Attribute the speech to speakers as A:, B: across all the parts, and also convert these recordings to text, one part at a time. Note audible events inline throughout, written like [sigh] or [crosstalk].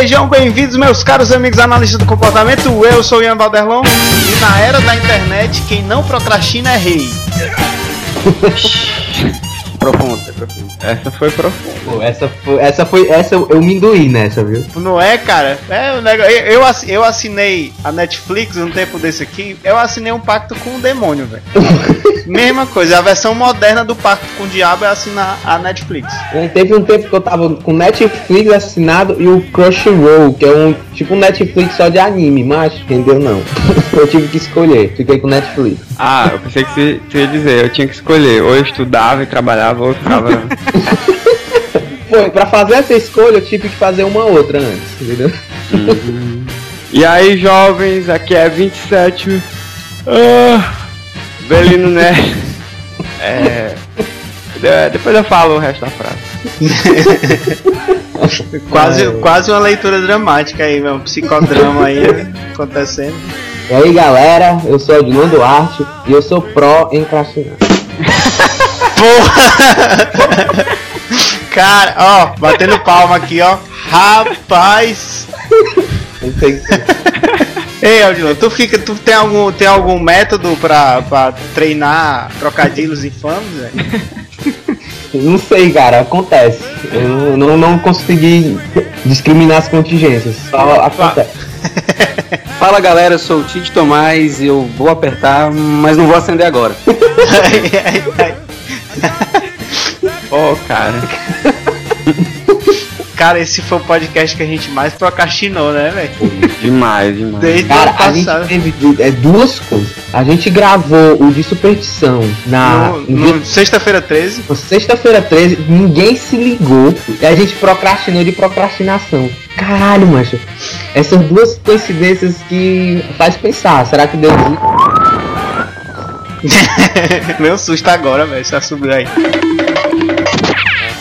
A: Sejam bem-vindos, meus caros amigos analistas do comportamento. Eu sou o Ian Valderlon e na era da internet, quem não procrastina é rei. [laughs]
B: Profundo, é profundo.
C: Essa foi profunda.
B: Pô, essa foi, essa foi, essa eu me induí nessa, viu?
A: Não é, cara? É um negócio. Eu, eu assi- eu assinei a Netflix um tempo desse aqui. Eu assinei um pacto com o demônio, velho. [laughs] Mesma coisa. A versão moderna do pacto com o diabo é assinar a Netflix.
B: E Teve um tempo que eu tava com Netflix assinado e o Crunchyroll, que é um tipo um Netflix só de anime, mas entendeu não. [laughs] eu tive que escolher, fiquei com Netflix.
C: Ah, eu pensei que você, você ia dizer, eu tinha que escolher. Ou eu estudava e trabalhava, ou eu ficava. [laughs]
B: Foi, pra fazer essa escolha eu tive que fazer uma outra antes, entendeu?
C: e aí, jovens, aqui é 27. Ah, Belino né? É. de- Depois eu falo o resto da frase. [laughs]
A: Quase,
B: É.
A: quase uma leitura dramática aí, meu. Um psicodrama aí [laughs] acontecendo.
B: E aí galera, eu sou Edilon Duarte e eu sou pró em crastinar.
A: Cara, ó, batendo palma aqui, ó. Rapaz.
B: Não
A: Ei, tu fica, tu tem algum, tem algum método pra, pra treinar trocadilhos infames, velho?
B: Não sei, cara, acontece. Eu não, não consegui discriminar as contingências. Só acontece. [laughs]
D: Fala galera, eu sou o Tite Tomás e eu vou apertar, mas não vou acender agora. [laughs]
A: Ai, ai, ai.
C: Ô, cara. [laughs]
A: Cara, esse foi o podcast que a gente mais procrastinou, né, velho?
C: Demais, demais.
A: Desde o
B: Cara, a gente teve é, duas coisas. A gente gravou o de superstição na
A: No,
B: no
A: no Sexta-feira 13.
B: dia- sexta-feira 13, ninguém se ligou e a gente procrastinou de procrastinação. Caralho, macho. Essas duas coincidências que faz pensar, será que Deus [laughs]
A: Meu susto agora, velho. Já subiu aí.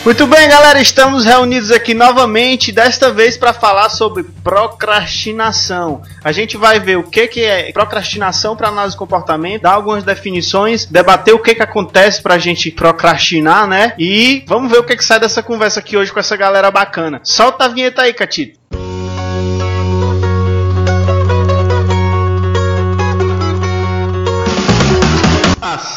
A: Muito bem, galera, estamos reunidos aqui novamente, desta vez para falar sobre procrastinação. A gente vai ver o que, que é procrastinação para análise de comportamento, dar algumas definições, debater o que, que acontece pra gente procrastinar, né? E vamos ver o que, que sai dessa conversa aqui hoje com essa galera bacana. Solta a vinheta aí, Catito.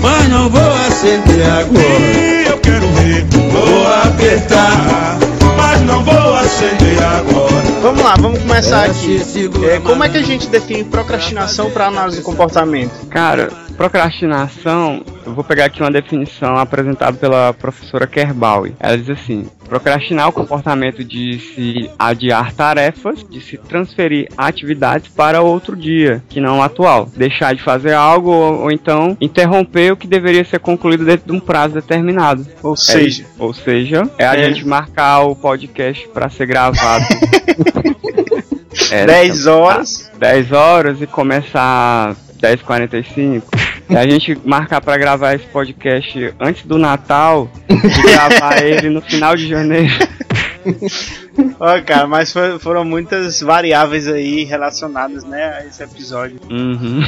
E: mas não vou acender agora.
F: Eu quero ver.
E: Vou apertar,
F: mas não vou acender agora.
A: Vamos lá, vamos começar aqui. É, como é que a gente define procrastinação para análise de comportamento?
C: Cara, procrastinação, eu vou pegar aqui uma definição apresentada pela professora Kerbaui. Ela diz assim: procrastinar o comportamento de se adiar tarefas, de se transferir atividades para outro dia, que não o atual. Deixar de fazer algo ou, ou então interromper o que deveria ser concluído dentro de um prazo determinado.
A: Ou
C: É
A: seja,
C: ou seja, é a
A: É.
C: gente marcar o podcast para ser gravado. [laughs] É,
A: 10 horas.
C: 10 horas e começar 10h45. A gente marcar pra gravar esse podcast antes do Natal e [laughs] gravar ele no final de janeiro.
A: Ó, cara, mas foram muitas variáveis aí relacionadas, né, a esse episódio.
C: Uhum.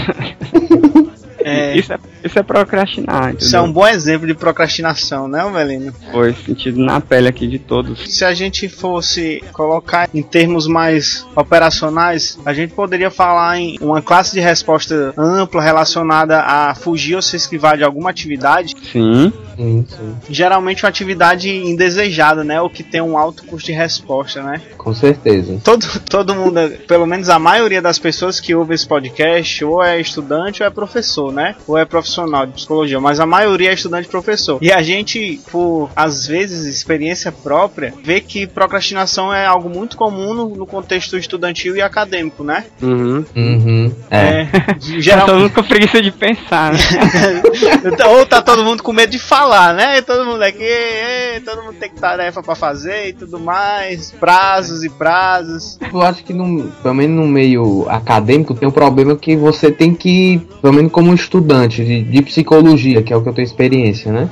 A: É,
C: Isso, é, isso é procrastinar, entendeu?
A: isso é um bom exemplo de procrastinação, né, Velino?
C: Foi sentido na pele aqui de todos.
A: Se a gente fosse colocar em termos mais operacionais, a gente poderia falar em uma classe de resposta ampla relacionada a fugir ou se esquivar de alguma atividade,
C: Sim,
B: Sim, sim,
A: geralmente uma atividade indesejada, né, ou que tem um alto custo de resposta, né?
B: com certeza.
A: Todo, todo mundo, pelo menos a maioria das pessoas que ouvem esse podcast, ou é estudante ou é professor, né? Ou é profissional profissional de psicologia, mas a maioria é estudante e professor. E a gente, por às vezes experiência própria, vê que procrastinação é algo muito comum no, no contexto estudantil e acadêmico, né?
D: Uhum.
B: Uhum. É.
A: É, [laughs]
C: Tá todo mundo com preguiça de pensar, né? [laughs]
A: Ou tá todo mundo com medo de falar, né? Todo mundo aqui, "Ei, todo mundo tem tarefa pra fazer e tudo mais, prazos e prazos.
B: Eu acho que, no, pelo menos no meio acadêmico, tem um problema que você tem que, pelo menos como estudante de, de psicologia, que é o que eu tenho experiência, né?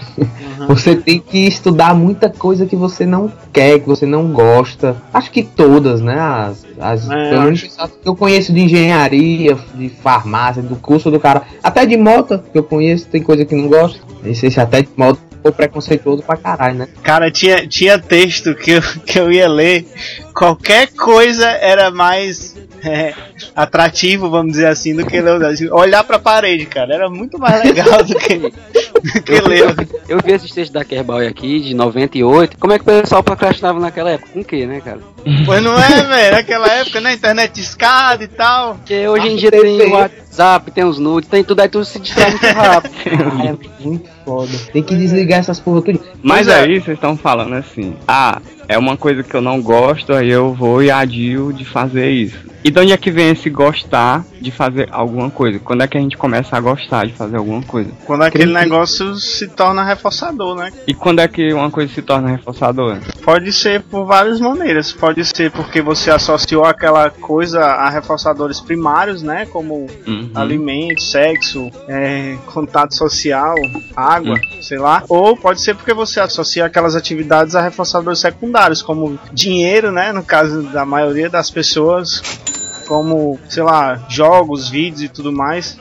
B: Você tem que estudar muita coisa que você não quer, que você não gosta. Acho que todas, né? As, as,
A: É,
B: pelo menos as que eu conheço de engenharia, de farmácia, do curso do cara, até de moto que eu conheço, tem coisa que não gosto. Esse, esse até de moto ficou preconceituoso pra caralho, né?
A: Cara, tinha, tinha texto que eu, que eu ia ler, qualquer coisa era mais é, atrativo, vamos dizer assim, do que ler. assim, Olhar pra parede, cara, era muito mais legal do que, do que ler.
D: Eu vi esses textos da Kerbal aqui, de 98. Como é que o pessoal procrastinava naquela época? Com o quê, né, cara?
A: Pois não é, velho, naquela época, né? Internet discada e tal.
D: Porque hoje em dia tem WhatsApp, tem os nudes, tem tudo aí, tudo se distrai muito rápido.
B: É [laughs] muito foda. Tem que desligar essas porra tudo.
C: Mas
A: é.
C: aí vocês estão falando assim, ah, é uma coisa que eu não gosto, aí eu vou e adio de fazer isso. E de onde é que vem esse gostar de fazer alguma coisa? Quando é que a gente começa a gostar de fazer alguma coisa?
A: Quando aquele
B: Cri-
A: negócio se torna reforçador, né?
C: E quando é que uma coisa se torna reforçadora?
A: Pode ser por várias maneiras. Pode ser porque você associou aquela coisa a reforçadores primários, né? Como
C: Uhum.
A: alimento, sexo, é, contato social, água, sei lá. Ou pode ser porque você associa aquelas atividades a reforçadores secundários, como dinheiro, né? No caso da maioria das pessoas, como, sei lá, jogos, vídeos e tudo mais.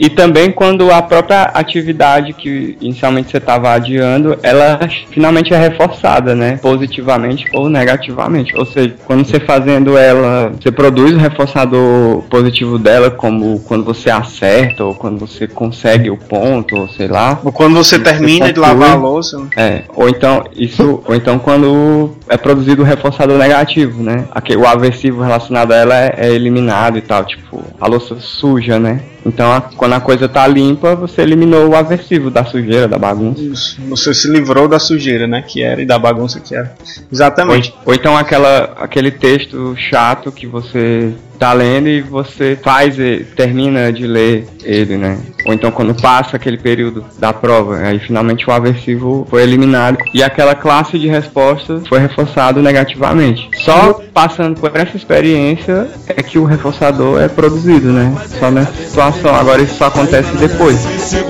C: E também quando a própria atividade que inicialmente você estava adiando, ela finalmente é reforçada, né? Positivamente ou negativamente. Ou seja, quando você fazendo ela, você produz o reforçador positivo dela, como quando você acerta, ou quando você consegue o ponto, ou sei lá.
A: Ou quando você
C: Você
A: termina de
C: conclui.
A: lavar a louça.
C: É, ou então isso, ou então quando é produzido o reforçador negativo, né? Aqui, o aversivo relacionado a ela é, é eliminado e tal, tipo, a louça suja, né? Então a- quando a coisa tá limpa, você eliminou o aversivo da sujeira, da bagunça.
A: Isso. Você se livrou da sujeira, né? Que era e da bagunça que era.
C: Ou,
A: Exatamente.
C: ou então aquela, aquele texto chato que você tá lendo e você faz termina de ler ele, né? Ou então quando passa aquele período da prova, aí finalmente o aversivo foi eliminado e aquela classe de respostas foi reforçado negativamente. Só passando por essa experiência é que o reforçador é produzido, né? Só nessa situação. Agora isso só acontece depois.
E: Se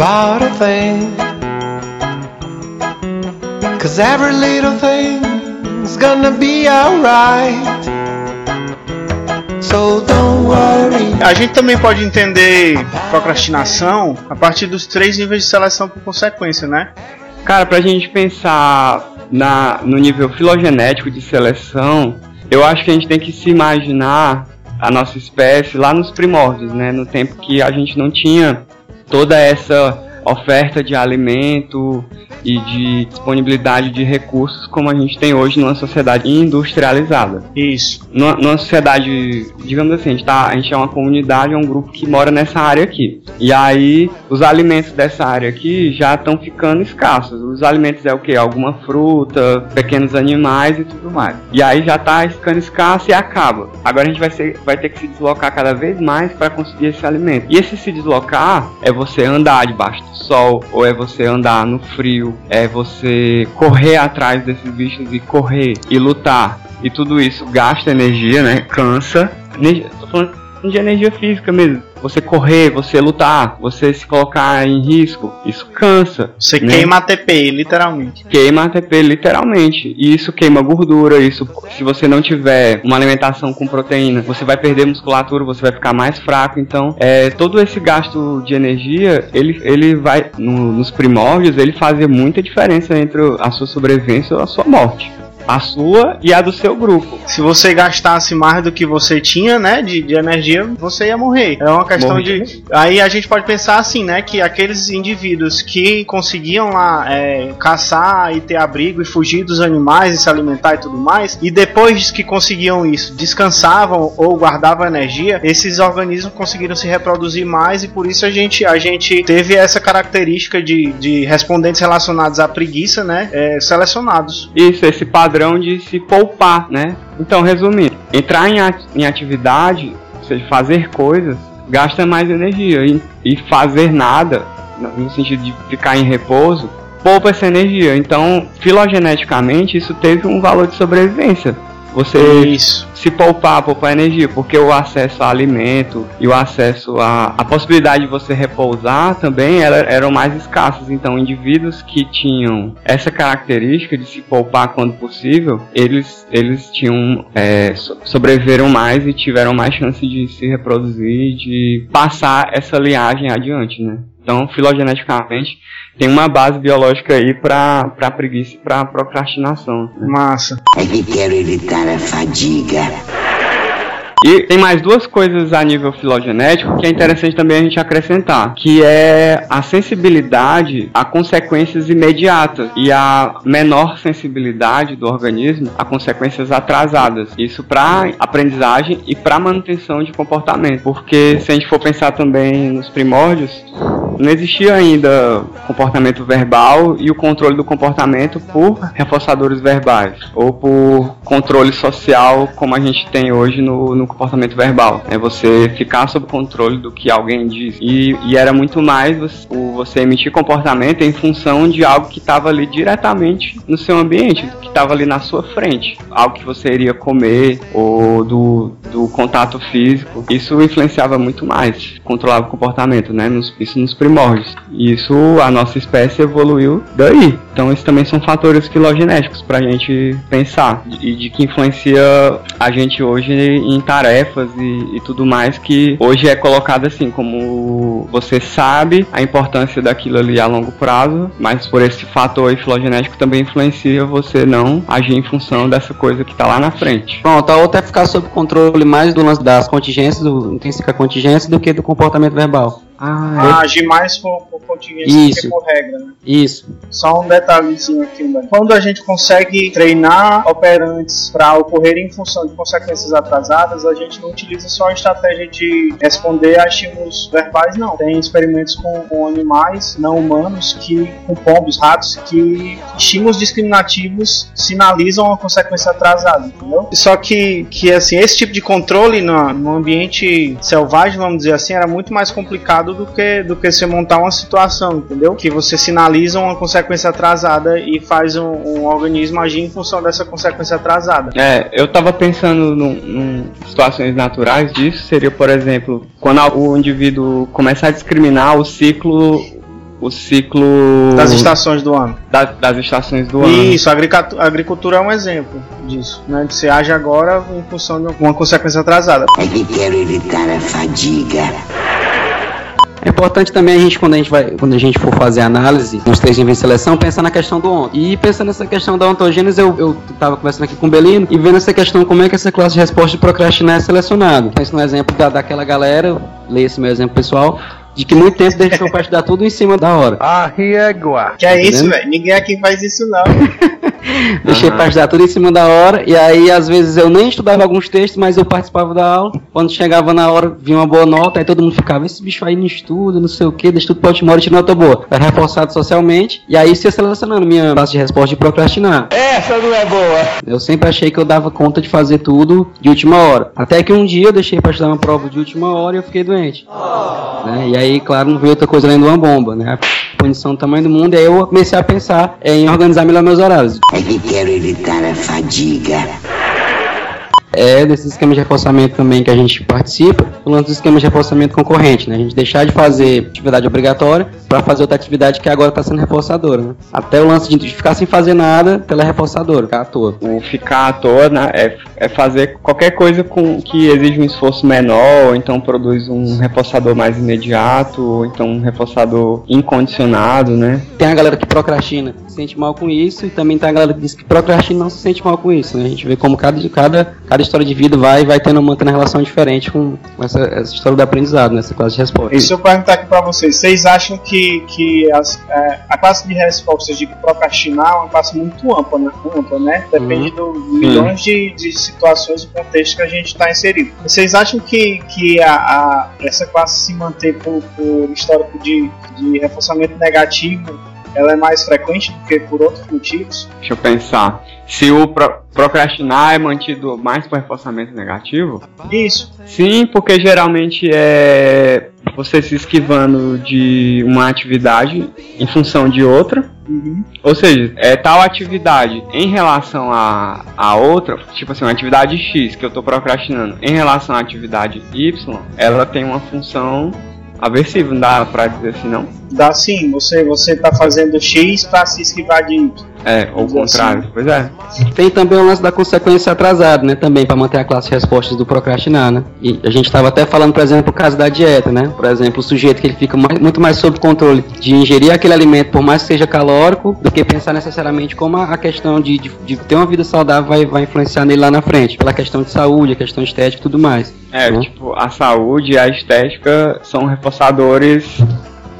G: about a thing. Cause every little thing's gonna be alright. So don't worry.
A: A gente também pode entender procrastinação a partir dos três níveis de seleção por consequência, né?
C: Cara, pra gente pensar na, no nível filogenético de seleção, eu acho que a gente tem que se imaginar a nossa espécie lá nos primórdios, né? No tempo que a gente não tinha toda essa oferta de alimento e de disponibilidade de recursos como a gente tem hoje numa sociedade industrializada.
A: Isso.
C: Numa, numa sociedade, digamos assim, a gente, tá, a gente é uma comunidade, é um grupo que mora nessa área aqui. E aí, os alimentos dessa área aqui já estão ficando escassos. Os alimentos é o que? Alguma fruta, pequenos animais e tudo mais. E aí já tá ficando escasso e acaba. Agora a gente vai, ser, vai ter que se deslocar cada vez mais para conseguir esse alimento. E esse se deslocar é você andar debaixo sol, ou é você andar no frio, é você correr atrás desses bichos e correr e lutar. E tudo isso gasta energia, né? Cansa. Tô falando de energia física mesmo. Você correr, você lutar, você se colocar em risco, isso cansa.
A: Você
C: né?
A: queima ATP, literalmente.
C: Queima ATP literalmente. E isso queima gordura. Isso, se você não tiver uma alimentação com proteína, você vai perder musculatura, você vai ficar mais fraco. Então, é, todo esse gasto de energia, ele, ele vai, no- nos primórdios, ele fazia muita diferença entre a sua sobrevivência ou a sua morte. A sua e a do seu grupo.
A: Se você gastasse mais do que você tinha, né, de, de energia, você ia morrer. É uma questão Morre. de. Aí a gente pode pensar assim, né, que aqueles indivíduos que conseguiam lá é, caçar e ter abrigo e fugir dos animais e se alimentar e tudo mais, e depois que conseguiam isso, descansavam ou guardavam energia, esses organismos conseguiram se reproduzir mais e por isso a gente, a gente teve essa característica de, de respondentes relacionados à preguiça, né, é, selecionados.
C: Isso, esse padrão de se poupar, né? Então, resumindo, entrar em, em atividade, ou seja, fazer coisas, gasta mais energia e, e fazer nada, no sentido de ficar em repouso, poupa essa energia. Então, filogeneticamente, isso teve um valor de sobrevivência. Você Isso. se poupar, poupar energia, porque o acesso a alimento e o acesso a, a possibilidade de você repousar também era, eram mais escassos. Então, indivíduos que tinham essa característica de se poupar quando possível, eles, eles tinham é, sobreviveram mais e tiveram mais chance de se reproduzir, de passar essa liagem adiante, né? Então, filogeneticamente, tem uma base biológica aí para para preguiça e para procrastinação.
A: Né? Massa. É que quero evitar a
C: fadiga. E tem mais duas coisas a nível filogenético que é interessante também a gente acrescentar, que é a sensibilidade a consequências imediatas e a menor sensibilidade do organismo a consequências atrasadas. Isso para aprendizagem e para manutenção de comportamento, porque se a gente for pensar também nos primórdios, não existia ainda comportamento verbal e o controle do comportamento por reforçadores verbais ou por controle social como a gente tem hoje no, no comportamento verbal. É você ficar sob controle do que alguém diz. E, e era muito mais você, você emitir comportamento em função de algo que estava ali diretamente no seu ambiente, que estava ali na sua frente. Algo que você iria comer ou do, do contato físico. Isso influenciava muito mais, controlava o comportamento, né? Nos, isso nos primeiros primórdios. E isso, a nossa espécie evoluiu daí. Então, esses também são fatores filogenéticos para a gente pensar e de que influencia a gente hoje em tarefas e, e, tudo mais que hoje é colocado assim, como você sabe a importância daquilo ali a longo prazo, mas por esse fator filogenético também influencia você não agir em função dessa coisa que está lá na frente.
D: Pronto, a outra é ficar sob controle mais do lance das contingências, do intrínseca contingência, do que do comportamento verbal.
A: Ah, é. agir mais por, por contingência do que por regra, né?
D: Isso.
A: Só um detalhezinho aqui, mano. Quando a gente consegue treinar operantes para ocorrer em função de consequências atrasadas, a gente não utiliza só a estratégia de responder a estímulos verbais, não. Tem experimentos com, com animais não humanos que, com pombos, ratos, que estímulos discriminativos sinalizam uma consequência atrasada, entendeu? Só que, que assim, esse tipo de controle no, no ambiente selvagem, vamos dizer assim, era muito mais complicado do que, do que você montar uma situação, entendeu? Que você sinaliza uma consequência atrasada e faz um, um organismo agir em função dessa consequência atrasada.
C: É, eu tava pensando em situações naturais disso, seria, por exemplo, quando o indivíduo começa a discriminar o ciclo o ciclo
A: das estações do ano.
C: Da, das estações do ano.
A: Isso, a agricultura, a agricultura é um exemplo disso, né? Você age agora em função de uma consequência atrasada. É que quero evitar a
D: fadiga. É importante também a gente, quando a gente, vai, quando a gente for fazer análise nos três níveis de seleção, pensar na questão do ontem. E pensando nessa questão da ontogênese, eu, eu tava conversando aqui com o Belino e vendo essa questão, como é que essa classe de resposta de procrastinar é selecionada. Penso no exemplo da, daquela galera, leia esse meu exemplo pessoal, de que muito tempo deixou para estudar tudo em cima da hora.
A: Ah, riegua. Que é tá isso, velho? Ninguém aqui faz isso não. [laughs]
D: Deixei uhum. para estudar tudo em cima da hora. E aí, às vezes, eu nem estudava alguns textos, mas eu participava da aula. Quando chegava na hora, vinha uma boa nota, aí todo mundo ficava, esse bicho aí não estuda, não sei o que, deixa tudo para última hora e tira nota boa. Era reforçado socialmente. E aí, você selecionando minha classe de resposta de procrastinar.
A: Essa não é boa.
D: Eu sempre achei que eu dava conta de fazer tudo de última hora. Até que um dia eu deixei para estudar uma prova de última hora e eu fiquei doente. Oh. Né? E aí, claro, não veio outra coisa além de uma bomba, né? A punição do tamanho do mundo. E aí eu comecei a pensar em organizar melhor meus horários. É que quero evitar a fadiga. É desses esquemas de reforçamento também que a gente participa, o lance dos esquemas de reforçamento concorrente, né? A gente deixar de fazer atividade obrigatória para fazer outra atividade que agora está sendo reforçadora, né? Até o lance de ficar sem fazer nada pela reforçadora, ficar à toa.
C: O ficar à toa né, é, é fazer qualquer coisa com que exige um esforço menor, ou então produz um reforçador mais imediato, ou então um reforçador incondicionado, né?
D: Tem a galera que procrastina, se sente mal com isso, e também tem a galera que diz que procrastina não se sente mal com isso, né? A gente vê como cada, cada, cada história de vida vai vai tendo mantendo uma relação diferente com essa, essa história do aprendizado, nessa né? classe de resposta.
A: Se eu perguntar aqui para vocês, vocês acham que, que as, é, a classe de respostas de procrastinar é uma classe muito ampla, né? Ampla, né? Depende uhum. do milhões de, de situações e contextos que a gente está inserido. Vocês acham que, que a, a, essa classe se manter por, por histórico de, de reforçamento negativo ela é mais frequente do que por outros motivos?
C: Deixa eu pensar. Se o pro procrastinar é mantido mais por reforçamento negativo?
A: Isso.
C: Sim, porque geralmente é você se esquivando de uma atividade em função de outra. Uhum. Ou seja, é tal atividade em relação a, a outra, tipo assim, uma atividade X que eu estou procrastinando em relação à atividade Y, ela tem uma função aversiva, não dá pra dizer assim, não?
A: Dá sim, você, você tá fazendo X pra se esquivar de Y.
C: É, ou o contrário, assim. pois é.
D: Tem também o lance da consequência atrasada, né? Também para manter a classe de respostas do procrastinar, né? E a gente estava até falando, por exemplo, o caso da dieta, né? Por exemplo, o sujeito que ele fica mais, muito mais sob controle de ingerir aquele alimento, por mais que seja calórico, do que pensar necessariamente como a, questão de, de, de, ter uma vida saudável vai, vai influenciar nele lá na frente, pela questão de saúde, a questão estética e tudo mais.
C: É, né? tipo, a saúde e a estética são reforçadores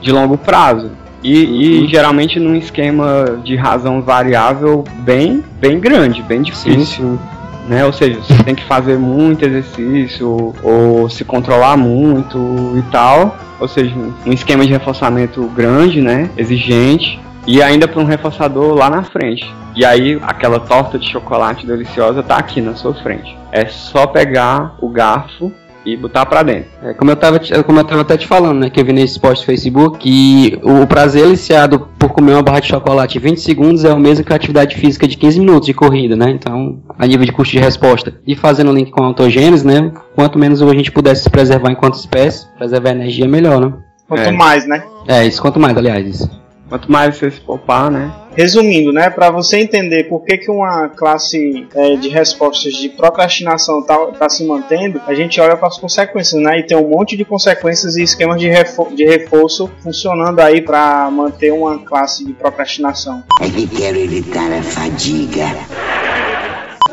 C: de longo prazo. E, e, uhum. geralmente num esquema de razão variável bem, bem grande, bem difícil. Sim, sim. Né? Ou seja, você tem que fazer muito exercício ou se controlar muito e tal. Ou seja, um esquema de reforçamento grande, né? Exigente. E ainda para um reforçador lá na frente. E aí aquela torta de chocolate deliciosa tá aqui na sua frente. É só pegar o garfo e botar para dentro.
D: É, como eu tava, como eu tava até te falando, né, que eu vi nesse post do Facebook, que o prazer iniciado por comer uma barra de chocolate em 20 segundos é o mesmo que a atividade física de 15 minutos de corrida, né? Então, a nível de custo de resposta. E fazendo o link com a autogênese, né, quanto menos a gente pudesse se preservar enquanto espécie, preservar a energia melhor, né?
A: Quanto é. mais, né?
D: É, isso quanto mais, aliás, isso.
C: Quanto mais você se poupar, né?
A: Resumindo, né, para você entender por que, que uma classe é, de respostas de procrastinação está tá se mantendo, a gente olha para as consequências, né, e tem um monte de consequências e esquemas de, reforço, de reforço funcionando aí para manter uma classe de procrastinação.
H: É que quero evitar a fadiga.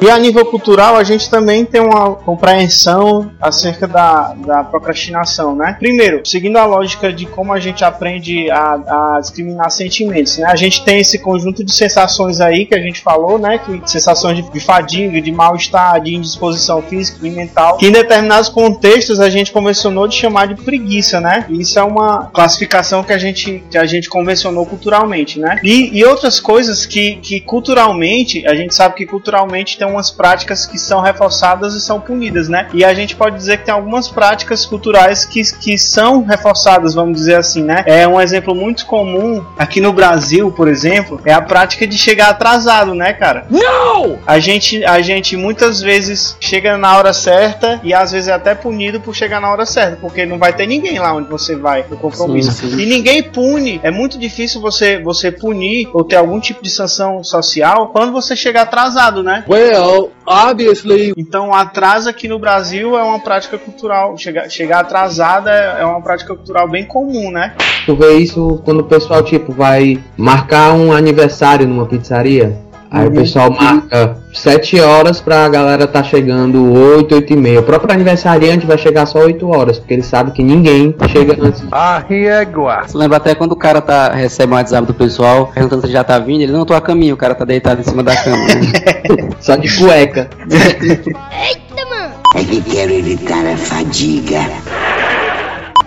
A: E a nível cultural, a gente também tem uma compreensão acerca da, da procrastinação, né? Primeiro, seguindo a lógica de como a gente aprende a, a discriminar sentimentos, né? A gente tem esse conjunto de sensações aí que a gente falou, né? Que sensações de, de fadiga, de mal-estar, de indisposição física e mental, que em determinados contextos a gente convencionou de chamar de preguiça, né? E isso é uma classificação que a gente, que a gente convencionou culturalmente, né? E, e outras coisas que, que culturalmente, a gente sabe que culturalmente tem umas práticas que são reforçadas e são punidas, né? E a gente pode dizer que tem algumas práticas culturais que, que são reforçadas, vamos dizer assim, né? É um exemplo muito comum aqui no Brasil, por exemplo, é a prática de chegar atrasado, né, cara?
H: Não!
A: A gente, a gente muitas vezes chega na hora certa e às vezes é até punido por chegar na hora certa, porque não vai ter ninguém lá onde você vai no compromisso. Sim, sim. E ninguém pune. É muito difícil você você punir ou ter algum tipo de sanção social quando você chega atrasado, né?
H: Well, Well, obviously.
A: Então, atraso aqui no Brasil é uma prática cultural. Chegar, chegar atrasada é uma prática cultural bem comum, né?
B: Tu vê isso quando o pessoal, tipo, vai marcar um aniversário numa pizzaria. Aí uhum. o pessoal marca 7 horas pra galera tá chegando 8, 8 e meia. O próprio aniversariante vai chegar só 8 horas, porque ele sabe que ninguém chega antes.
H: Ah, régua!
D: Você lembra até quando o cara tá, recebe um WhatsApp do pessoal, perguntando se já tá vindo, ele não tô a caminho, o cara tá deitado em cima da cama. Né? [laughs]
B: só de cueca.
H: Eita, mano! É que quero evitar a fadiga.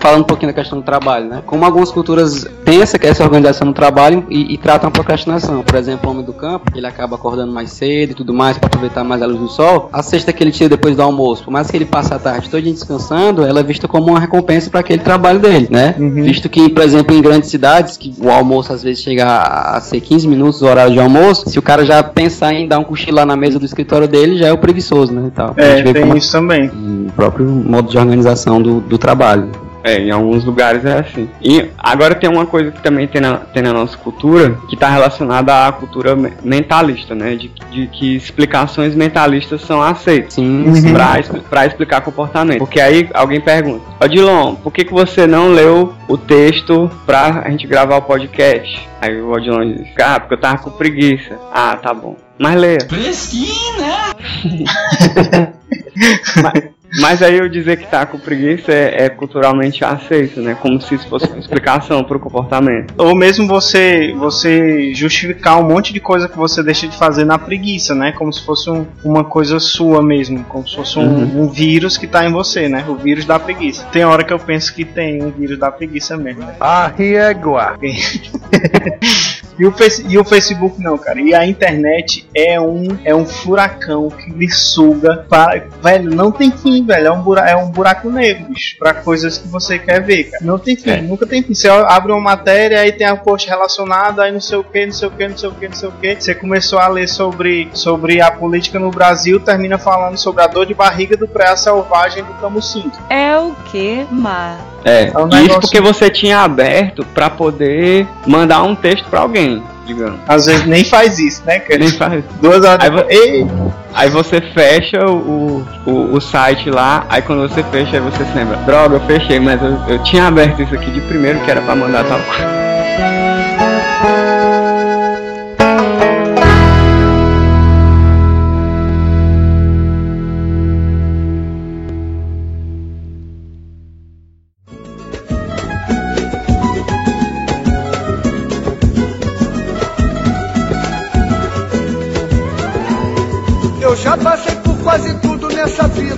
D: Falando um pouquinho da questão do trabalho, né? Como algumas culturas têm essa, essa organização no trabalho e, e tratam a procrastinação. Por exemplo, o homem do campo, ele acaba acordando mais cedo e tudo mais para aproveitar mais a luz do sol. A cesta que ele tira depois do almoço, por mais que ele passe a tarde todo dia descansando, ela é vista como uma recompensa para aquele trabalho dele, né? Uhum. Visto que, por exemplo, em grandes cidades, que o almoço às vezes chega a ser 15 minutos o horário de almoço, se o cara já pensar em dar um cochilo lá na mesa do escritório dele, já é o preguiçoso, né?
A: Então, é, tem isso também.
D: O próprio modo de organização do, do trabalho.
C: É, em alguns lugares é assim. E agora tem uma coisa que também tem na, tem na nossa cultura, que está relacionada à cultura mentalista, né? De, de, que explicações mentalistas são aceitas
D: Sim,
C: uhum. para explicar comportamento. Porque aí alguém pergunta, Odilon, por que, que você não leu o texto pra gente gravar o podcast? Aí o Odilon diz, ah, porque eu tava com preguiça. Ah, tá bom. Mas leia.
I: Fresquinho, né? [laughs] [laughs]
C: mas, mas aí eu dizer que tá com preguiça é, é, culturalmente aceito, né? Como se isso fosse uma explicação pro comportamento.
A: Ou mesmo você você justificar um monte de coisa que você deixa de fazer na preguiça, né? Como se fosse um, uma coisa sua mesmo, como se fosse um, uhum. um, vírus que tá em você, né? O vírus da preguiça. Tem hora que eu penso que tem um vírus da preguiça mesmo. Né?
J: Ah, riegua. [laughs]
A: E o, face, e o Facebook não, cara. E a internet é um, é um furacão que lhe suga para. Velho, não tem fim, velho. É um, buraco, é um buraco negro, bicho. Pra coisas que você quer ver, cara. Não tem fim, é. nunca tem fim. Você abre uma matéria, aí tem a post relacionada, aí não sei o que, não sei o que, não sei o que, não sei o que. Você começou a ler sobre, sobre a política no Brasil, termina falando sobre a dor de barriga do pré selvagem do Camusim.
K: É o que, Mar?
C: É, é um isso porque você tinha aberto para poder mandar um texto para alguém, digamos.
A: Às vezes nem faz isso, né,
C: cara? Nem faz.
A: Duas horas
C: aí, depois. Aí você fecha o, o, o, site lá, aí quando você fecha, aí você se lembra, droga, eu fechei, mas eu, eu tinha aberto isso aqui de primeiro que era para mandar tal coisa.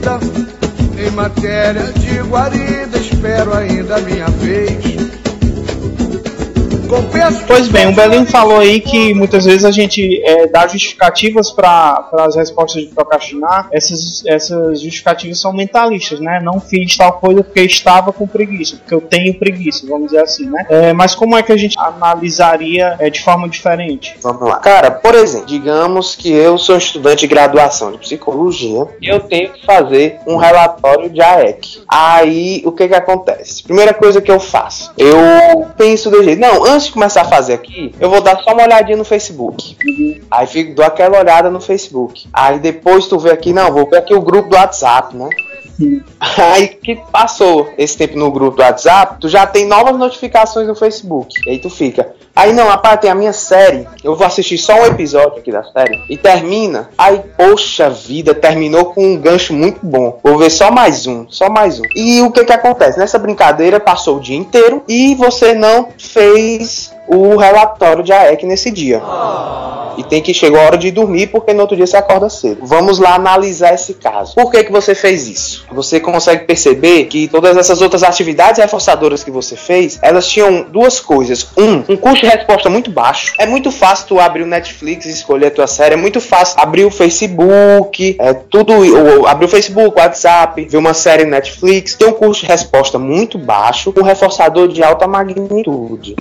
L: Vida. Em matéria de guarida, espero ainda a minha vez.
A: Pois bem, o Belinho falou aí que muitas vezes a gente é, dá justificativas para as respostas de procrastinar. Essas, essas justificativas são mentalistas, né? Não fiz tal coisa porque estava com preguiça, porque eu tenho preguiça, vamos dizer assim, né? É, mas como é que a gente analisaria é, de forma diferente?
M: Vamos lá. Cara, por exemplo, digamos que eu sou estudante de graduação de psicologia e eu tenho que fazer um relatório de AEC. Aí, o que que acontece? Primeira coisa que eu faço, eu penso do jeito, não, antes antes de começar a fazer aqui, eu vou dar só uma olhadinha no Facebook. Aí fico, dou aquela olhada no Facebook. Aí depois tu vê aqui, não, vou ver aqui o grupo do WhatsApp, né? [laughs] Aí que passou esse tempo no grupo do WhatsApp, tu já tem novas notificações no Facebook. E aí tu fica. Aí não, rapaz, tem a minha série. Eu vou assistir só um episódio aqui da série. E termina. Aí, poxa vida, terminou com um gancho muito bom. Vou ver só mais um, só mais um. E o que que acontece? Nessa brincadeira passou o dia inteiro e você não fez o relatório de AEC nesse dia. E tem que chegar a hora de dormir porque no outro dia você acorda cedo. Vamos lá analisar esse caso. Por que, que você fez isso? Você consegue perceber que todas essas outras atividades reforçadoras que você fez, elas tinham duas coisas. Um, um custo de resposta muito baixo. É muito fácil tu abrir o Netflix e escolher a tua série. É muito fácil abrir o Facebook, é tudo, ou abrir o Facebook, o WhatsApp, ver uma série Netflix. Tem um custo de resposta muito baixo, um reforçador de alta magnitude.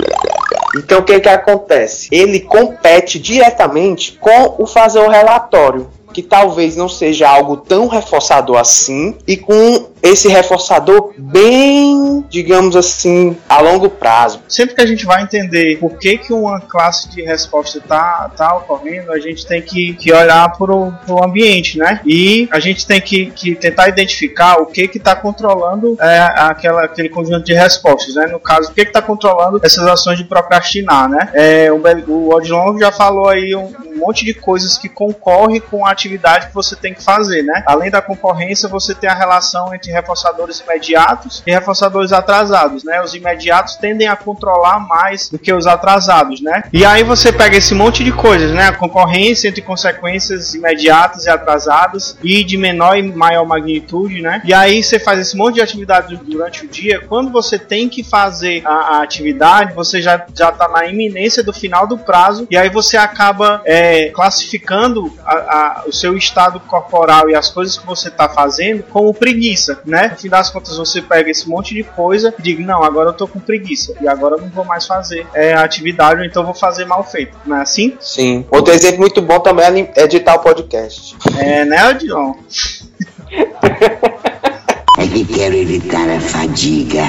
M: Então o que que acontece? Ele compete diretamente com o fazer o relatório que talvez não seja algo tão reforçador assim e com esse reforçador bem, digamos assim, a longo prazo.
A: Sempre que a gente vai entender por que, que uma classe de resposta está tá ocorrendo, a gente tem que, que olhar para o ambiente, né? E a gente tem que, que tentar identificar o que está controlando é, aquela, aquele conjunto de respostas, né? No caso, o que está controlando essas ações de procrastinar, né? É, o, o Odilon já falou aí um, monte de coisas que concorrem com a atividade que você tem que fazer, né? Além da concorrência, você tem a relação entre reforçadores imediatos e reforçadores atrasados, né? Os imediatos tendem a controlar mais do que os atrasados, né? E aí você pega esse monte de coisas, né? A concorrência entre consequências imediatas e atrasadas e de menor e maior magnitude, né? E aí você faz esse monte de atividade durante o dia. Quando você tem que fazer a, a atividade, você já já está na iminência do final do prazo e aí você acaba é, classificando a, a, o seu estado corporal e as coisas que você está fazendo como preguiça, né? No fim das contas você pega esse monte de coisa e diga não, agora eu tô com preguiça e agora eu não vou mais fazer é, a atividade ou então vou fazer mal feito, não é assim?
M: Sim. Outro exemplo muito bom também é editar o podcast.
A: É, né, Odilon? [laughs]
H: é que quero evitar a fadiga.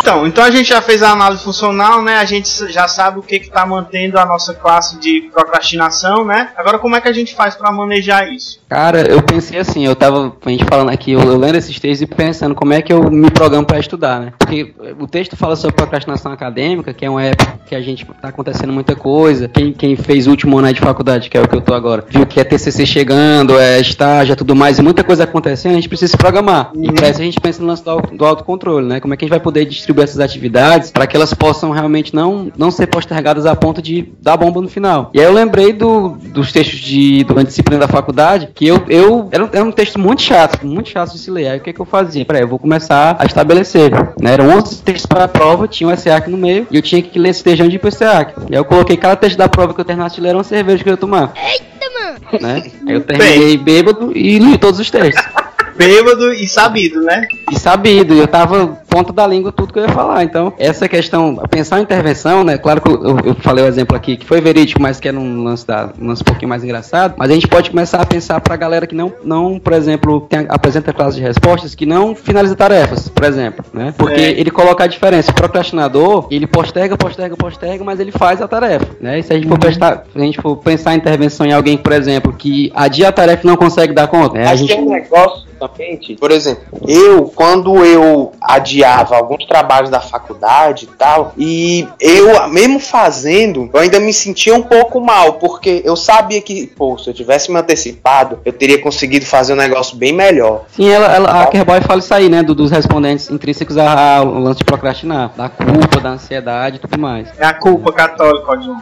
A: Então, então a gente já fez a análise funcional, né? A gente já sabe o que está mantendo a nossa classe de procrastinação, né? Agora, como é que a gente faz para manejar isso?
D: Cara, eu pensei assim, eu tava, a gente falando aqui, eu, eu lendo esses textos e pensando como é que eu me programo para estudar, né? Porque o texto fala sobre procrastinação acadêmica, que é uma época que a gente tá acontecendo muita coisa. Quem, quem fez o último ano de faculdade, que é o que eu tô agora, viu que é TCC chegando, é estágio, é tudo mais, e muita coisa acontecendo, a gente precisa se programar. Uhum. E para isso a gente pensa no lance do, do autocontrole, né? Como é que a gente vai poder distribuir essas atividades para que elas possam realmente não, não ser postergadas a ponto de dar bomba no final. E aí eu lembrei do, dos textos de, uma disciplina da faculdade que eu, eu era, era um texto muito chato, muito chato de se ler. Aí o que, que eu fazia? Peraí, eu vou começar a estabelecer. Né? Eram 11 textos para a prova, tinha um SEAC no meio e eu tinha que ler esse textão de ir pro SEAC. E aí eu coloquei cada texto da prova que eu terminasse de ler era uma cerveja que eu ia tomar. Eita, mano! Né? Aí eu terminei Bem. bêbado e li todos os textos
A: bêbado e sabido, né?
D: E sabido, eu tava ponta da língua tudo que eu ia falar. Então, essa questão, pensar em intervenção, né? Claro que eu, eu falei o exemplo aqui que foi verídico, mas que era um lance, da, um lance um pouquinho mais engraçado. Mas a gente pode começar a pensar pra galera que não, não por exemplo, tem, apresenta classe de respostas, que não finaliza tarefas, por exemplo, né? Porque é. ele coloca a diferença. O procrastinador, ele posterga, posterga, posterga, mas ele faz a tarefa, né? E se a gente for, uhum. prestar, se a gente for pensar em intervenção em alguém, por exemplo, que adia a tarefa e não consegue dar conta, né?
M: A gente... tem um negócio por exemplo, eu, quando eu adiava alguns trabalhos da faculdade e tal, e eu, mesmo fazendo, eu ainda me sentia um pouco mal, porque eu sabia que, pô, se eu tivesse me antecipado, eu teria conseguido fazer um negócio bem melhor.
D: Sim, ela, ela a Kerboy fala isso aí, né, do, dos respondentes intrínsecos ao lance de procrastinar, da culpa, da ansiedade e tudo mais.
A: É a culpa católica, Odilon.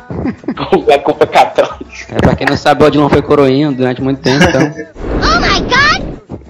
A: [laughs]
M: é a culpa católica.
D: É, pra quem não sabe, o Odilon foi coroinha durante muito tempo, então... [laughs] oh my god!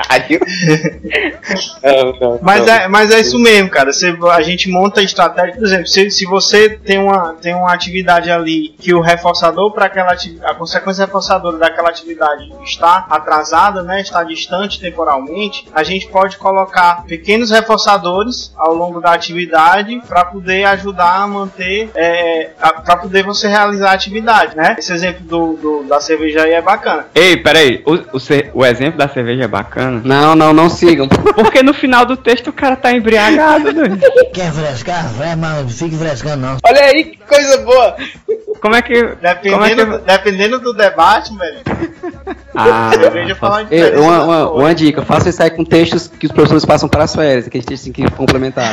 M: Caralho. [laughs]
A: não, não, mas, não. É, mas é isso mesmo, cara. Você, a gente monta a estratégia, por exemplo, se, se você tem uma, tem uma atividade ali que o reforçador para aquela a consequência reforçadora daquela atividade está atrasada, né, está distante temporalmente, a gente pode colocar pequenos reforçadores ao longo da atividade para poder ajudar a manter, é, para poder você realizar a atividade, né? Esse exemplo do, do da cerveja aí é bacana.
C: Ei, peraí, o, o, o exemplo da cerveja é bacana?
D: Não, não, não sigam. [laughs]
C: Porque no final do texto o cara tá embriagado, doido.
H: Quer frescar? Mas não fique frescando, não.
M: Olha aí que coisa boa.
C: Como é que.
A: Dependendo,
C: como é que...
A: dependendo do debate, velho.
D: Ah, falar de uma, uma, uma, dica, faça isso aí com textos que os professores passam para as férias, que a gente tem que complementar.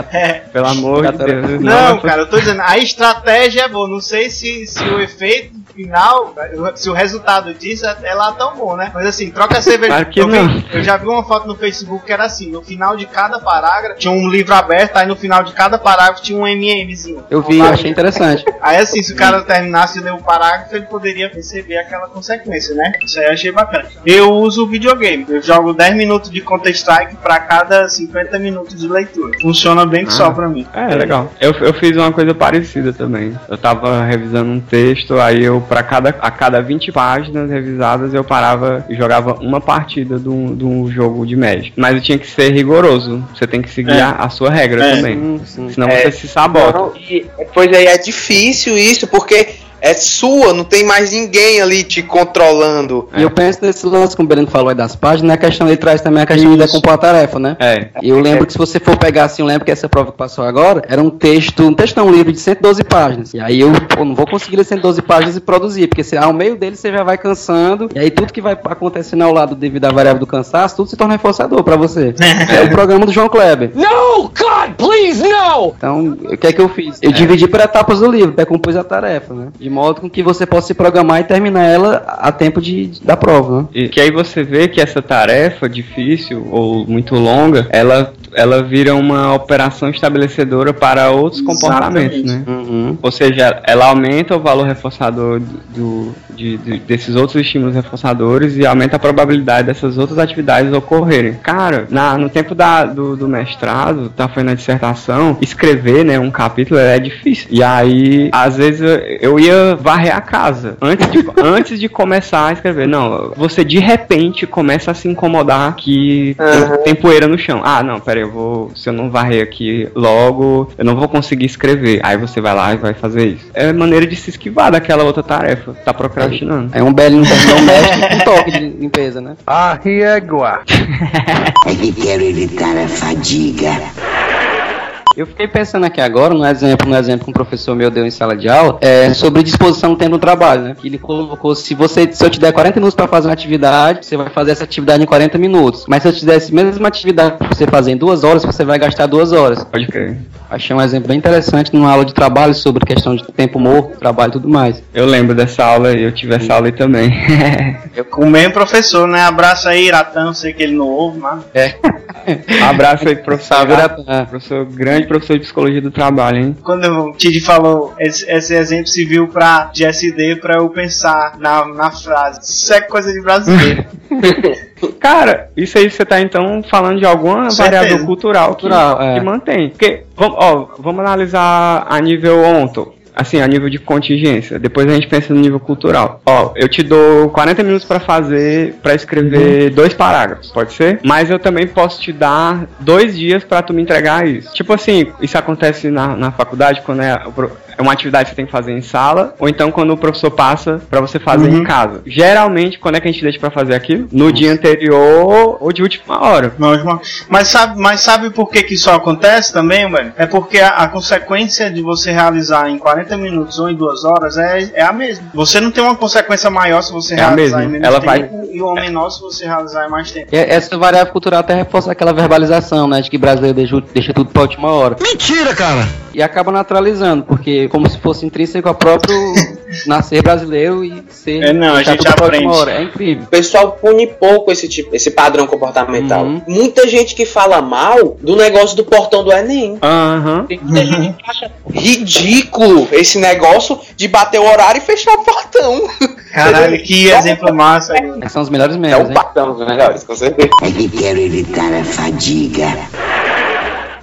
D: [laughs]
C: Pelo amor de Deus.
A: Não, não, cara, eu tô dizendo, a estratégia é boa. Não sei se, se o efeito final, se o resultado disso é lá tão bom, né? Mas assim, troca a cerveja.
C: Claro que
A: eu,
C: não.
A: Eu já vi uma foto no Facebook que era assim: no final de cada parágrafo tinha um livro aberto, aí no final de cada parágrafo tinha um MMzinho.
D: Eu vi, achei interessante. [laughs]
A: Aí assim, se o cara terminasse de ler o parágrafo, ele poderia receber aquela consequência, né? Isso aí eu achei bacana. Eu uso videogame. Eu jogo 10 minutos de Counter-Strike pra cada 50 minutos de leitura. Funciona bem que ah, só pra mim.
C: É, legal. Eu, eu fiz uma coisa parecida também. Eu tava revisando um texto, aí eu, pra cada, a cada 20 páginas revisadas, eu parava e jogava uma partida de um jogo de Magic. Mas eu tinha que ser rigoroso. Você tem que seguir é. a, a, sua regra é. também. Sim, sim. Senão é. você se sabota. Não,
M: e, pois aí é difícil isso, porque é sua, não tem mais ninguém ali te controlando.
D: E eu penso nesse lance, como o Breno falou aí das páginas, a questão ele traz também a questão Isso. de a tarefa, né?
C: É.
D: E eu lembro que se você for pegar assim, eu lembro que essa prova que passou agora, era um texto, um texto não, um livro de 112 páginas. E aí eu pô, não vou conseguir ler 112 páginas e produzir, porque se, ao meio dele você já vai cansando, e aí tudo que vai acontecendo ao lado devido à variável do cansaço, tudo se torna reforçador para você. [laughs] é o programa do João Kleber.
H: No, God, please, no!
D: Então, o que é que eu fiz? Eu é. dividi por etapas do livro, decompus a tarefa, né? De modo com que você possa se programar e terminar ela a tempo de, da prova. Né?
C: E que aí você vê que essa tarefa difícil ou muito longa, ela ela vira uma operação estabelecedora para outros comportamentos, né? Uhum. Ou seja, ela aumenta o valor reforçador do, de, de, desses outros estímulos reforçadores e aumenta a probabilidade dessas outras atividades ocorrerem. Cara, na, no tempo da, do, do mestrado, tá fazendo a dissertação, escrever, né, um capítulo é difícil. E aí, às vezes, eu ia varrer a casa antes de, [laughs] antes de começar a escrever. Não, você de repente começa a se incomodar que uhum. tem, tem poeira no chão. Ah, não, peraí, eu vou. Se eu não varrer aqui logo, eu não vou conseguir escrever. Aí você vai lá e vai fazer isso. É maneira de se esquivar daquela outra tarefa. Tá procrastinando.
D: É um belo doméstico com toque de limpeza, né?
J: Ah, riegua. [laughs]
H: é que quero evitar a fadiga.
D: Eu fiquei pensando aqui agora, no exemplo, no exemplo que um professor meu deu em sala de aula, é sobre disposição do tempo no trabalho, né? Que ele colocou, se você, se eu te der 40 minutos para fazer uma atividade, você vai fazer essa atividade em 40 minutos. Mas se eu te der essa mesma atividade pra você fazer em duas horas, você vai gastar duas horas.
C: Pode crer.
D: Achei um exemplo bem interessante numa aula de trabalho sobre questão de tempo morto, trabalho e tudo mais.
C: Eu lembro dessa aula e eu tive essa aula aí também. [laughs]
A: eu com o mesmo professor, né? Abraço aí, Iratan, sei que ele não ouve, mas.
C: É. [laughs] Abraço aí, professor. Iratan. Professor grande professor de psicologia do trabalho, hein?
A: Quando o Tid falou esse, esse, exemplo serviu pra GSD pra eu pensar na, na frase. Isso é coisa de brasileiro. [laughs]
C: Cara, isso aí você tá então falando de alguma variável cultural, cultural que, é. que mantém. Porque, ó, vamos analisar a nível onto assim, a nível de contingência. Depois a gente pensa no nível cultural. Ó, eu te dou 40 minutos para fazer, para escrever uhum. dois parágrafos, pode ser? Mas eu também posso te dar dois dias para tu me entregar isso. Tipo assim, isso acontece na, na faculdade quando é é uma atividade que você tem que fazer em sala, ou então quando o professor passa para você fazer uhum. em casa. Geralmente, quando é que a gente deixa para fazer aquilo? No Nossa. dia anterior ou de última hora.
A: Mas sabe, mas sabe por que, que isso acontece também, velho? É porque a, a, consequência de você realizar em 40 minutos ou em 2 horas é, é a mesma. Você não tem uma consequência maior se você é realizar em menos
C: Ela
A: tempo
C: vai...
A: e uma menor se você realizar em mais tempo. E
D: essa variável cultural até reforça aquela verbalização, né? De que brasileiro deixa, deixa tudo pra última hora.
J: Mentira, cara!
D: E acaba naturalizando, porque como se fosse intrínseco ao próprio [laughs] nascer brasileiro e ser.
A: É, não, a gente aprende.
D: É incrível.
M: O pessoal pune pouco esse tipo, esse padrão comportamental. Uhum. Muita gente que fala mal do negócio do portão do Enem.
C: Uhum.
M: Tem muita gente que acha ridículo esse negócio de bater o horário e fechar o portão.
A: Caralho, que exemplo massa.
D: São os melhores memes.
M: É o portão dos melhores, com certeza.
H: É que quero evitar a fadiga.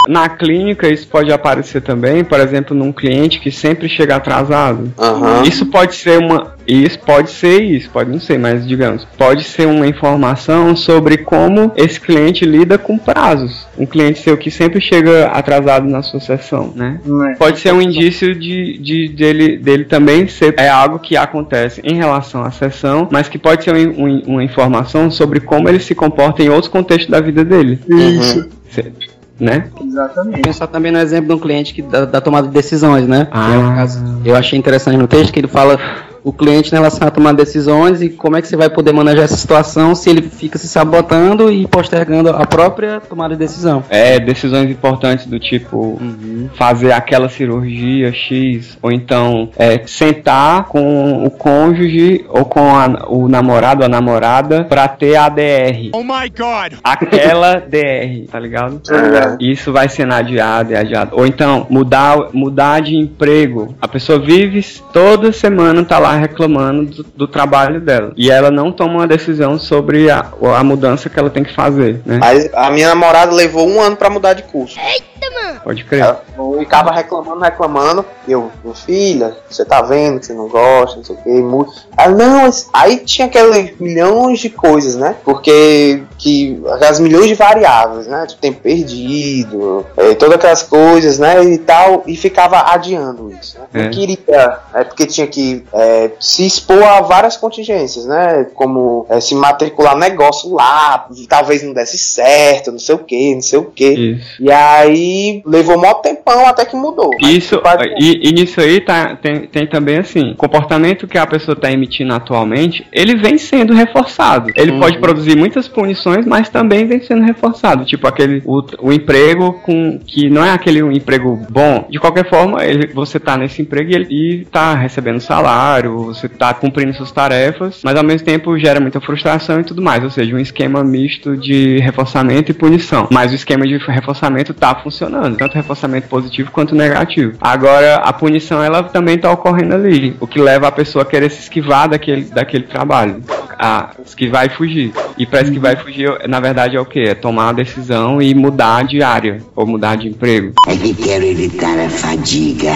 C: Na clínica, isso pode aparecer também, por exemplo, num cliente que sempre chega atrasado.
M: Uhum.
C: Isso pode ser uma. Isso pode ser isso, pode não ser, mas digamos, pode ser uma informação sobre como esse cliente lida com prazos. Um cliente seu que sempre chega atrasado na sua sessão, né? É. Pode ser um indício de, de dele, dele também ser é algo que acontece em relação à sessão, mas que pode ser um, um, uma informação sobre como ele se comporta em outros contextos da vida dele.
A: Isso.
C: Uhum né?
A: Exatamente.
D: Pensar também no exemplo de um cliente que da, da tomada de decisões, né?
C: Ah.
D: Eu achei interessante no texto que ele fala o cliente em relação a tomar decisões e como é que você vai poder manejar essa situação se ele fica se sabotando e postergando a própria tomada de decisão.
C: É, decisões importantes do tipo uhum. fazer aquela cirurgia X, ou então é, sentar com o cônjuge ou com a, o namorado ou a namorada pra ter a DR.
J: Oh my god!
C: Aquela [laughs] DR, tá ligado?
M: Uhum.
C: Isso vai sendo adiado e adiado. Ou então mudar, mudar de emprego. A pessoa vive toda semana, tá lá reclamando do, do, trabalho dela. E ela não toma uma decisão sobre a, a mudança que ela tem que fazer, né?
M: Mas a minha namorada levou um ano para mudar de curso.
K: Eita, mano!
C: Pode crer.
M: Ela ficava reclamando, reclamando. E eu, filha, você tá vendo que você não gosta, não sei o que. Ela, não, aí tinha aqueles milhões de coisas, né? Porque que as milhões de variáveis, né? Tipo, tempo perdido, é, todas aquelas coisas, né? E tal, e ficava adiando isso. Né? É. Não queria, é porque tinha que é, se expor a várias contingências, né? Como é, se matricular negócio lá, talvez não desse certo, não sei o que, não sei o que. E aí levou mó tempão até que mudou.
C: Isso, e, e nisso aí tá, tem, tem também assim, o comportamento que a pessoa está emitindo atualmente, ele vem sendo reforçado. Ele
M: Uhum.
C: pode produzir muitas punições, mas também vem sendo reforçado. Tipo aquele o, o emprego com que não é aquele um emprego bom. De qualquer forma, ele, você tá nesse emprego e, ele, e tá recebendo salário, você tá cumprindo suas tarefas, mas ao mesmo tempo gera muita frustração e tudo mais. Ou seja, um esquema misto de reforçamento e punição. Mas o esquema de reforçamento tá funcionando, tanto reforçamento positivo quanto negativo. Agora, a punição ela também tá ocorrendo ali, o que leva a pessoa a querer se esquivar daquele, daquele trabalho. A esquivar e fugir. E para esquivar e fugir, na verdade, é o que? É tomar a decisão e mudar de área, ou mudar de emprego.
H: É que quero evitar a fadiga.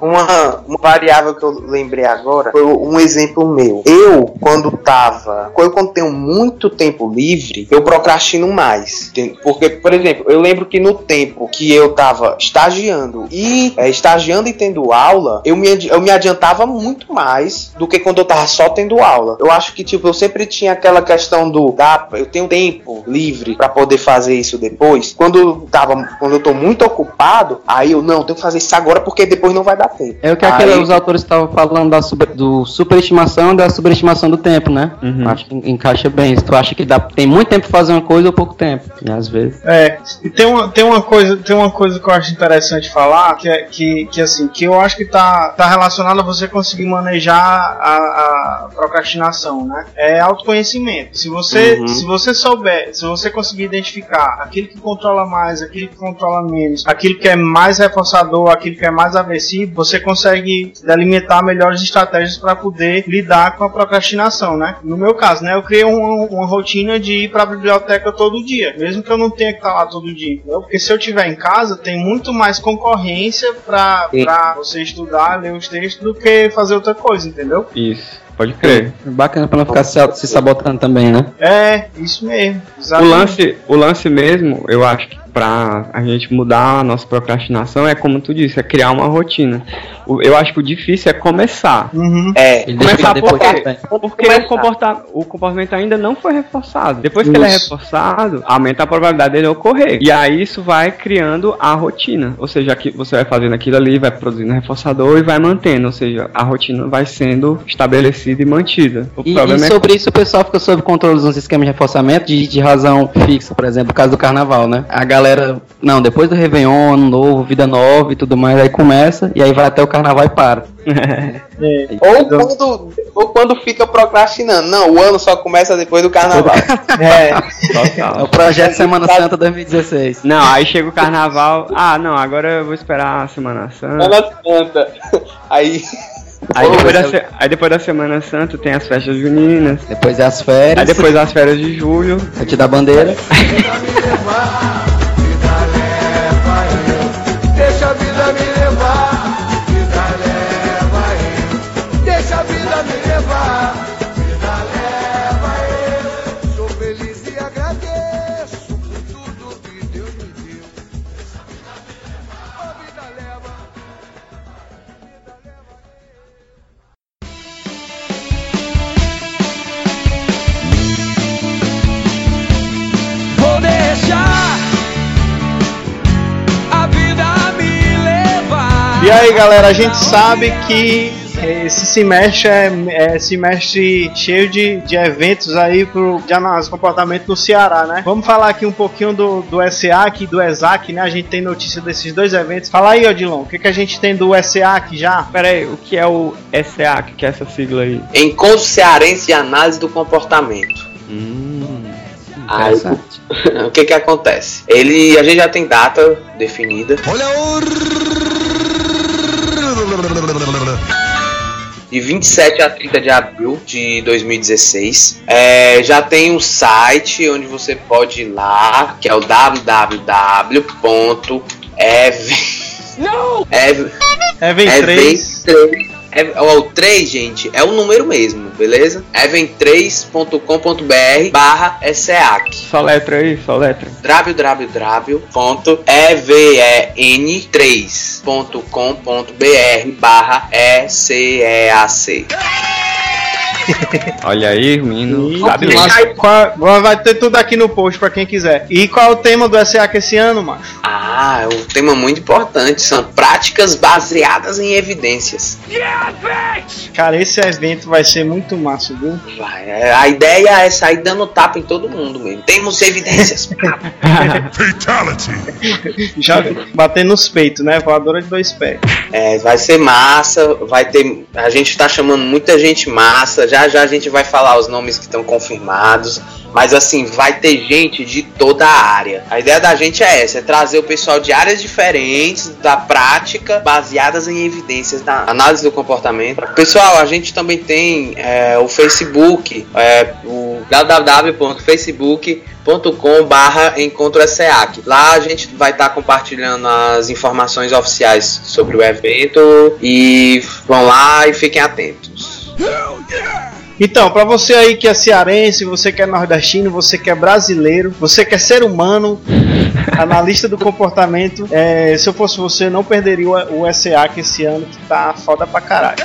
M: Uma, uma variável que eu lembrei agora foi um exemplo meu. Eu, quando tava. Eu, quando tenho muito tempo livre, eu procrastino mais. Porque, por exemplo, eu lembro que no tempo que eu tava estagiando e é, estagiando e tendo aula, eu me, eu me adiantava muito mais do que quando eu tava só tendo aula. Eu acho que, tipo, eu sempre tinha aquela questão do. Ah, eu tenho tempo livre pra poder fazer isso depois. Quando eu tava. Quando eu tô muito ocupado, aí eu não, tenho que fazer isso agora porque depois não vai dar tempo.
D: É o que
M: Aí-
D: aquele, os autores estavam falando da super- do superestimação e da subestimação do tempo, né? Acho que en- encaixa bem. Se tu acha que dá, tem muito tempo pra fazer uma coisa ou pouco tempo, né? Às vezes.
A: É, e tem uma, tem uma coisa, tem uma coisa que eu acho interessante falar, que é que, que assim, que eu acho que tá, tá relacionado a você conseguir manejar a, a procrastinação, né? É autoconhecimento. Se você,
M: Uhum.
A: se você souber, se você conseguir identificar aquilo que controla mais, aquilo que controla menos, aquilo que é mais reforçador, aquilo que é mais aversivo, você consegue delimitar melhores estratégias para poder lidar com a procrastinação, né? No meu caso, né, eu criei uma, uma rotina de ir para a biblioteca todo dia, mesmo que eu não tenha que estar lá todo dia, entendeu? Porque se eu estiver em casa, tem muito mais concorrência para você estudar, ler os textos do que fazer outra coisa, entendeu?
C: Isso, pode crer.
D: Bacana pra não ficar se, sabotando também, né?
A: É, isso mesmo.
C: O lance, o lance mesmo, eu acho que pra a gente mudar a nossa procrastinação é como tu disse, é criar uma rotina. O- eu acho que o difícil é começar.
A: Uhum.
M: É,
C: Começar por
D: depois
C: quê? Porque o, comporta o comportamento ainda não foi reforçado. Depois que ele é
A: Isso.
C: reforçado, aumenta a probabilidade dele ocorrer. E aí isso vai criando a rotina. Ou seja, aqui você vai fazendo aquilo ali, vai produzindo reforçador e vai mantendo. Ou seja, a rotina vai sendo estabelecida e mantida. O
D: E,
C: problema
D: e
C: é
D: sobre isso o pessoal fica sob controle dos esquemas de reforçamento de, de razão fixa, por exemplo, no caso do carnaval, né? A galera, não, depois do Réveillon, ano novo, vida nova e tudo mais, aí começa e aí vai até o carnaval e para.
A: É.
M: Ou quando, ou quando fica procrastinando. Não, o ano só começa depois do carnaval. [laughs]
A: É,
D: É o projeto Semana Santa 2016.
C: Não, aí chega o carnaval. Ah, não, agora eu vou esperar a Semana Santa.
M: Semana Santa. [laughs] Aí.
C: Aí depois, da, se- aí depois da Semana Santa tem as festas juninas.
D: Depois é as férias,
C: Aí depois as férias de julho.
D: te dá bandeira. [laughs]
L: E
A: aí, galera, a gente sabe que esse semestre é, é semestre cheio de, de eventos aí pro de análise de comportamento no Ceará, né? Vamos falar aqui um pouquinho do, do SEAC e do ESAC, né? A gente tem notícia desses dois eventos. Fala aí, Odilon, o que, que a gente tem do SEAC já?
C: Pera aí, o que é o SA, que é essa sigla aí?
M: Encontro Cearense de Análise do Comportamento. Aí,
D: Interessante. [laughs]
M: o que que acontece? Ele, a gente já tem data definida.
E: Olha o.
M: de 27 a 30 de abril de 2016. É, já tem um site onde você pode ir lá, que é o www.ev...
I: Não!
M: Ev...
A: Even
M: Even
A: 3.
M: 3. É, ó, o 3, gente, é o número mesmo, beleza? even3.com.br barra SEAC
C: Só letra aí, só letra.
M: www.even3.com.br barra SEAC [laughs]
C: Olha aí, menino. Sabe lá.
A: qual- vai ter tudo aqui no post pra quem quiser. E qual é o tema do SEAC esse ano, macho?
M: Ah, é um tema muito importante. São práticas baseadas em evidências.
A: Cara, esse evento vai ser muito massa, viu?
M: Vai, é, a ideia é sair dando tapa em todo mundo mesmo. Temos evidências. [laughs]
A: Já bater nos peitos, né? Voadora de dois pés.
M: É, vai ser massa, vai ter. A gente tá chamando muita gente massa. Já já a gente vai falar os nomes que estão confirmados. Mas assim, vai ter gente de toda a área. A ideia da gente é essa: é trazer o pessoal de áreas diferentes, da prática, baseadas em evidências da análise do comportamento. Pessoal, a gente também tem é, o Facebook, é, o www.facebook.com barra Encontro SEAC. Lá a gente vai estar compartilhando as informações oficiais sobre o evento e vão lá e fiquem atentos.
A: Então, pra você aí que é cearense, você que é nordestino, você que é brasileiro, você que é ser humano, [laughs] analista do comportamento, é, se eu fosse você, não perderia o, o SEAC esse ano, que tá foda pra caralho.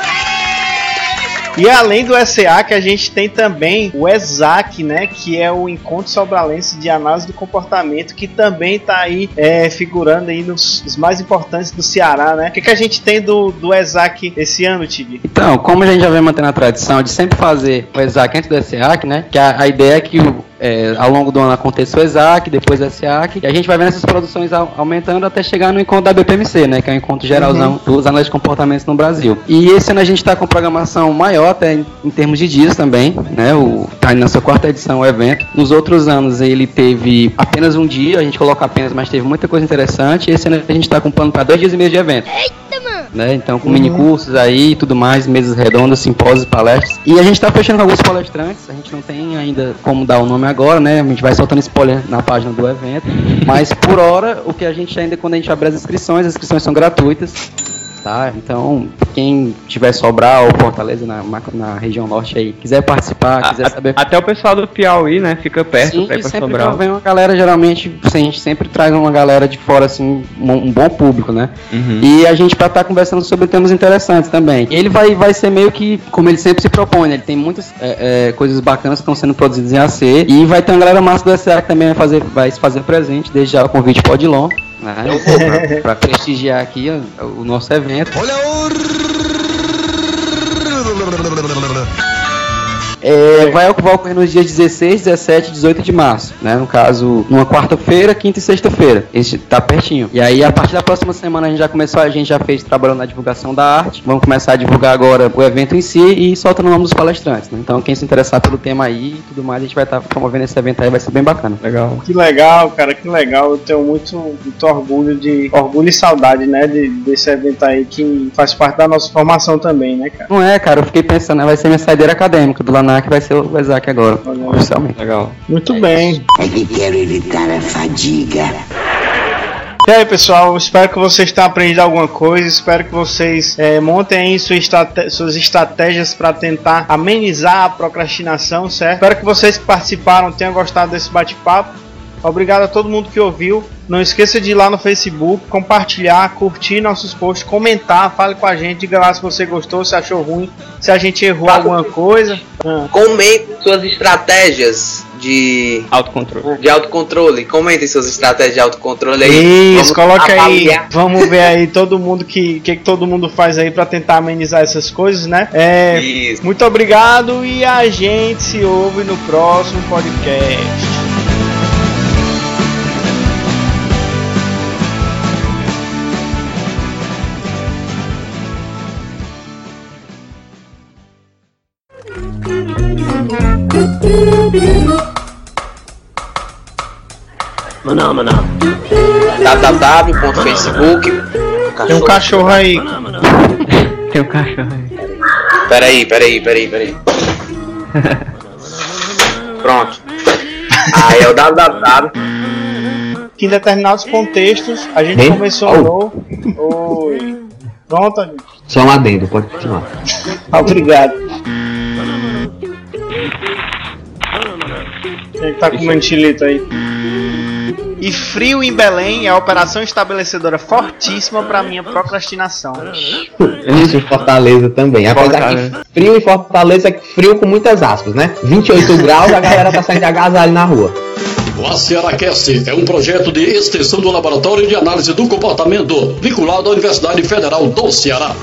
A: E além do SEA, que a gente tem também o ESAC, né? Que é o Encontro Sobralense de Análise do Comportamento, que também tá aí é, figurando aí nos, nos mais importantes do Ceará, né? O que, que a gente tem do, do ESAC esse ano, Tig?
D: Então, como a gente já vem mantendo a tradição de sempre fazer o ESAC antes do SEAC, né? Que a, a ideia é que o, é, ao longo do ano aconteça o ESAC, depois o SEAC, e a gente vai vendo essas produções au- aumentando até chegar no encontro da BPMC, né? Que é o encontro geralzão dos análises de comportamentos no Brasil. E esse ano a gente está com programação maior até em, em termos de dias também, né? O, tá indo na sua quarta edição o evento. Nos outros anos ele teve apenas um dia, a gente coloca apenas, mas teve muita coisa interessante. Esse ano a gente está com plano para dois dias e meio de evento. Né? Então, com mini cursos aí e tudo mais, mesas redondas, simpósios, palestras. E a gente tá fechando com alguns palestrantes, a gente não tem ainda como dar o nome agora, né? A gente vai soltando spoiler na página do evento. Mas por hora, o que a gente ainda, quando a gente abre as inscrições, as inscrições são gratuitas. Tá? Então, quem tiver Sobral ou Fortaleza na, na região norte aí, quiser participar, quiser saber.
C: Até o pessoal do Piauí, né? Fica perto
D: Sim,
C: pra ir pra
D: sempre
C: Sobral.
D: vem uma galera, geralmente, a gente sempre traz uma galera de fora, assim, um, um bom público, né?
C: Uhum.
D: E a gente vai estar conversando sobre temas interessantes também. Ele vai, vai ser meio que, como ele sempre se propõe, né? Ele tem muitas é, é, coisas bacanas que estão sendo produzidas em AC. E vai ter uma galera massa do SA que também vai, fazer, vai se fazer presente, desde já o convite pode ir long. Né? Pra, pra prestigiar aqui o nosso evento. É, vai, vai ocorrer nos dias 16, 17 e 18 de março, né? No caso, numa quarta-feira, quinta e sexta-feira. Esse tá pertinho. E aí, a partir da próxima semana, a gente já começou, a gente já fez trabalhando na divulgação da arte. Vamos começar a divulgar agora o evento em si e soltando o nome dos palestrantes, né? Então, quem se interessar pelo tema aí e tudo mais, a gente vai estar promovendo esse evento aí, vai ser bem bacana.
C: Legal.
A: Que legal, cara, que legal. Eu tenho muito, muito orgulho de. Orgulho e saudade, né? De, desse evento aí que faz parte da nossa formação também, né, cara?
D: Não é, cara, eu fiquei pensando, né, vai ser minha saideira acadêmica do Lanac, vai ser o Isaac agora, oficialmente.
C: Legal.
A: Muito bem.
H: É que quero evitar a fadiga.
A: E aí, pessoal, espero que vocês tenham aprendido alguma coisa. Espero que vocês eh, montem aí sua estrate- suas estratégias para tentar amenizar a procrastinação, certo? Espero que vocês que participaram tenham gostado desse bate-papo. Obrigado a todo mundo que ouviu. Não esqueça de ir lá no Facebook, compartilhar, curtir nossos posts, comentar, fale com a gente, diga lá se você gostou, se achou ruim, se a gente errou alguma coisa. Ah.
M: Comente suas estratégias de
C: autocontrole.
M: De autocontrole. Comentem suas estratégias de autocontrole aí.
A: Isso, coloca aí. Vamos ver aí todo mundo que que, que todo mundo faz aí pra tentar amenizar essas coisas, né? É,
M: Isso.
A: muito obrigado e a gente se ouve no próximo podcast.
M: Maná, maná. www.facebook.
A: Tem um cachorro aí. [laughs]
C: Tem um cachorro aí.
M: Peraí, peraí, peraí, peraí. Pronto. Aí é o www.
A: Que em determinados contextos a gente
B: Hein?
A: começou Oi. Pronto, amigo.
B: Só um adendo, pode continuar.
A: Obrigado. Que tá comendo chilito aí? E frio em Belém é a operação estabelecedora fortíssima pra minha procrastinação.
B: Isso, Fortaleza também. Apesar
C: Fortaleza.
B: que frio em Fortaleza é frio com muitas aspas, né? 28 [laughs] graus, a galera tá saindo de agasalho na rua.
N: O ACERACast é um projeto de extensão do Laboratório de Análise do Comportamento, vinculado à Universidade Federal do Ceará.